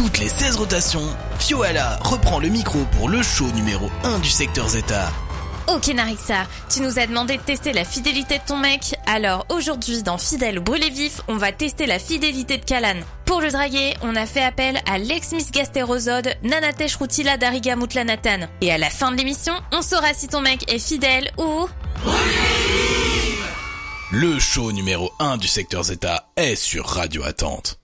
toutes les 16 rotations, Fioala reprend le micro pour le show numéro 1 du secteur Zeta. Ok Narixa, tu nous as demandé de tester la fidélité de ton mec, alors aujourd'hui dans Fidèle ou Brûlé Vif, on va tester la fidélité de Kalan. Pour le draguer, on a fait appel à l'ex-miss gastérosode Nanatesh Rutila Darigamutlanatan. Et à la fin de l'émission, on saura si ton mec est fidèle ou... Le show numéro 1 du secteur Zeta est sur Radio Attente.